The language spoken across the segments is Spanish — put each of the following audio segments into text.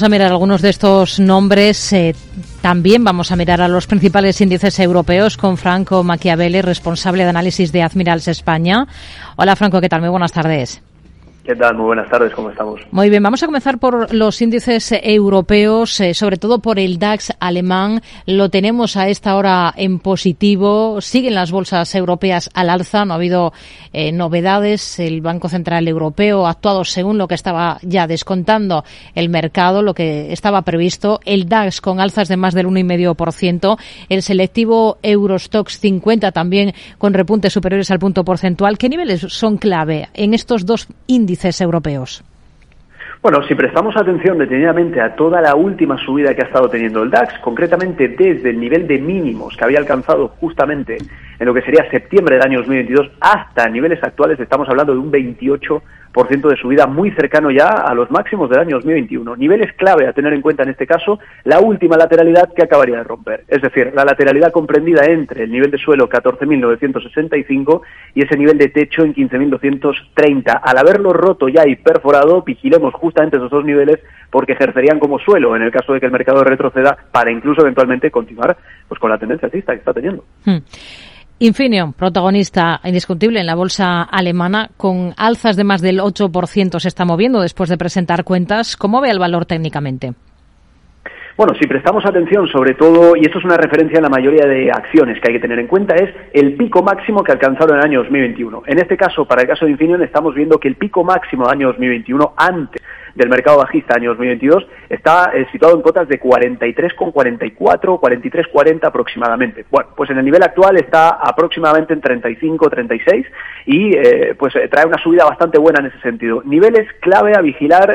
Vamos a mirar algunos de estos nombres. Eh, también vamos a mirar a los principales índices europeos con Franco Machiavelli, responsable de análisis de Admirals España. Hola Franco, ¿qué tal? Muy buenas tardes. ¿Qué tal? Muy buenas tardes, ¿cómo estamos? Muy bien, vamos a comenzar por los índices europeos, eh, sobre todo por el DAX alemán. Lo tenemos a esta hora en positivo. Siguen las bolsas europeas al alza, no ha habido eh, novedades. El Banco Central Europeo ha actuado según lo que estaba ya descontando el mercado, lo que estaba previsto. El DAX con alzas de más del 1,5%. El selectivo Eurostox 50 también con repuntes superiores al punto porcentual. ¿Qué niveles son clave en estos dos índices? Europeos? Bueno, si prestamos atención detenidamente a toda la última subida que ha estado teniendo el DAX, concretamente desde el nivel de mínimos que había alcanzado justamente en lo que sería septiembre del año 2022 hasta niveles actuales, estamos hablando de un 28 de subida muy cercano ya a los máximos del año 2021. Niveles clave a tener en cuenta en este caso, la última lateralidad que acabaría de romper. Es decir, la lateralidad comprendida entre el nivel de suelo 14.965 y ese nivel de techo en 15.230. Al haberlo roto ya y perforado, vigilemos justamente esos dos niveles porque ejercerían como suelo en el caso de que el mercado retroceda para incluso eventualmente continuar pues con la tendencia alcista que está teniendo. Hmm. Infineon, protagonista indiscutible en la bolsa alemana, con alzas de más del 8% se está moviendo después de presentar cuentas. ¿Cómo ve el valor técnicamente? Bueno, si prestamos atención sobre todo, y esto es una referencia a la mayoría de acciones que hay que tener en cuenta, es el pico máximo que alcanzaron en el año 2021. En este caso, para el caso de Infineon, estamos viendo que el pico máximo del año 2021, antes del mercado bajista año 2022 está eh, situado en cotas de 43,44, 43,40 aproximadamente. Bueno, pues en el nivel actual está aproximadamente en 35, 36 y eh, pues eh, trae una subida bastante buena en ese sentido. Niveles clave a vigilar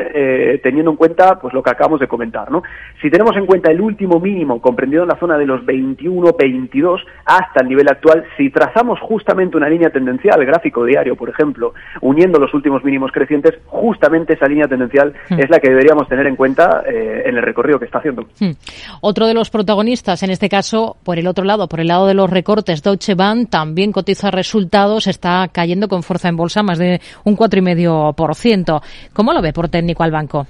teniendo en cuenta pues lo que acabamos de comentar, ¿no? Si tenemos en cuenta el último mínimo comprendido en la zona de los 21, 22 hasta el nivel actual, si trazamos justamente una línea tendencial, gráfico diario, por ejemplo, uniendo los últimos mínimos crecientes, justamente esa línea tendencial Hmm. es la que deberíamos tener en cuenta eh, en el recorrido que está haciendo. Hmm. Otro de los protagonistas, en este caso, por el otro lado, por el lado de los recortes, Deutsche Bank también cotiza resultados, está cayendo con fuerza en bolsa más de un 4,5%. ¿Cómo lo ve por técnico al banco?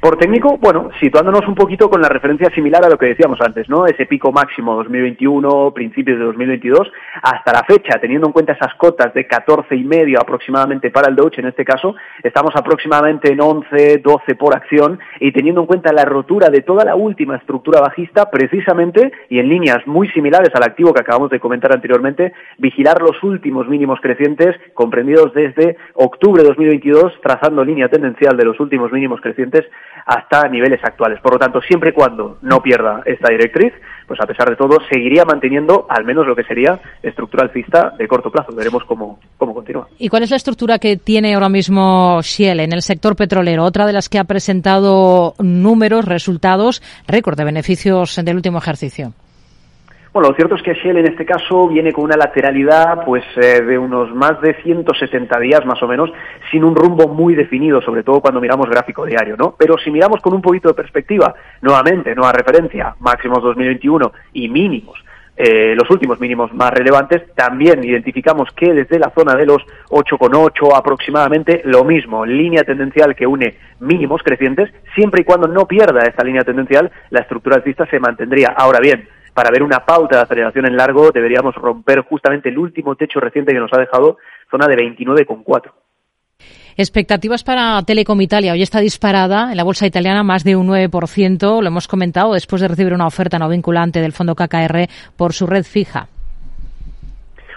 Por técnico, bueno, situándonos un poquito con la referencia similar a lo que decíamos antes, ¿no? Ese pico máximo 2021, principios de 2022, hasta la fecha, teniendo en cuenta esas cotas de 14 y medio aproximadamente para el Deutsche en este caso, estamos aproximadamente en 11, 12 por acción y teniendo en cuenta la rotura de toda la última estructura bajista, precisamente y en líneas muy similares al activo que acabamos de comentar anteriormente, vigilar los últimos mínimos crecientes comprendidos desde octubre de 2022, trazando línea tendencial de los últimos mínimos crecientes hasta niveles actuales. Por lo tanto, siempre y cuando no pierda esta directriz, pues a pesar de todo seguiría manteniendo al menos lo que sería estructura alcista de corto plazo. Veremos cómo, cómo continúa. ¿Y cuál es la estructura que tiene ahora mismo Shell en el sector petrolero? Otra de las que ha presentado números, resultados, récord de beneficios del último ejercicio. Bueno, lo cierto es que Shell en este caso viene con una lateralidad pues eh, de unos más de 170 días más o menos sin un rumbo muy definido, sobre todo cuando miramos gráfico diario, ¿no? Pero si miramos con un poquito de perspectiva, nuevamente, nueva referencia, máximos 2021 y mínimos eh, los últimos mínimos más relevantes, también identificamos que desde la zona de los 8,8 aproximadamente, lo mismo, línea tendencial que une mínimos crecientes, siempre y cuando no pierda esta línea tendencial, la estructura alcista se mantendría. Ahora bien, para ver una pauta de aceleración en largo deberíamos romper justamente el último techo reciente que nos ha dejado zona de 29,4. Expectativas para Telecom Italia. Hoy está disparada en la bolsa italiana más de un 9%. Lo hemos comentado después de recibir una oferta no vinculante del fondo KKR por su red fija.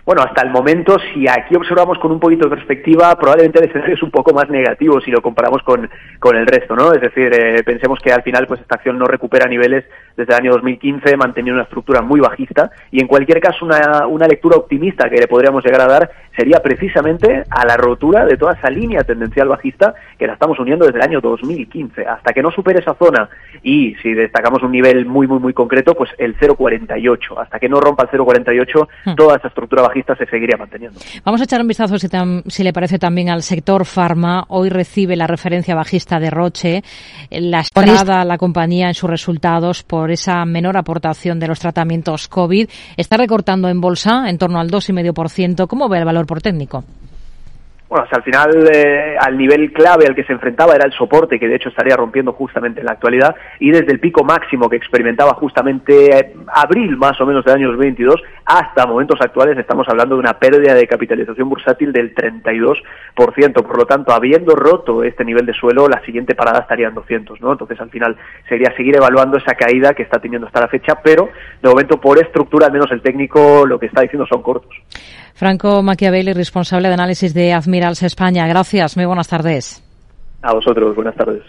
Bueno, hasta el momento, si aquí observamos con un poquito de perspectiva, probablemente el escenario es un poco más negativo si lo comparamos con, con el resto, ¿no? Es decir, eh, pensemos que al final pues esta acción no recupera niveles desde el año 2015, manteniendo una estructura muy bajista y en cualquier caso una, una lectura optimista que le podríamos llegar a dar sería precisamente a la rotura de toda esa línea tendencial bajista que la estamos uniendo desde el año 2015. Hasta que no supere esa zona y si destacamos un nivel muy, muy, muy concreto, pues el 0,48. Hasta que no rompa el 0,48, hmm. toda esa estructura bajista se seguiría manteniendo. Vamos a echar un vistazo, si, si, le parece, también al sector farma. Hoy recibe la referencia bajista de Roche, la estrada la compañía en sus resultados por esa menor aportación de los tratamientos COVID. Está recortando en bolsa en torno al 2,5%. ¿Cómo ve el valor por técnico? Bueno, hasta al final eh, al nivel clave al que se enfrentaba era el soporte, que de hecho estaría rompiendo justamente en la actualidad, y desde el pico máximo que experimentaba justamente eh, abril más o menos del año 2022 hasta momentos actuales estamos hablando de una pérdida de capitalización bursátil del 32%. Por lo tanto, habiendo roto este nivel de suelo, la siguiente parada estaría en 200, ¿no? Entonces, al final sería seguir evaluando esa caída que está teniendo hasta la fecha, pero de momento por estructura, al menos el técnico lo que está diciendo son cortos. Franco Machiavelli, responsable de análisis de Admirals España. Gracias, muy buenas tardes. A vosotros, buenas tardes.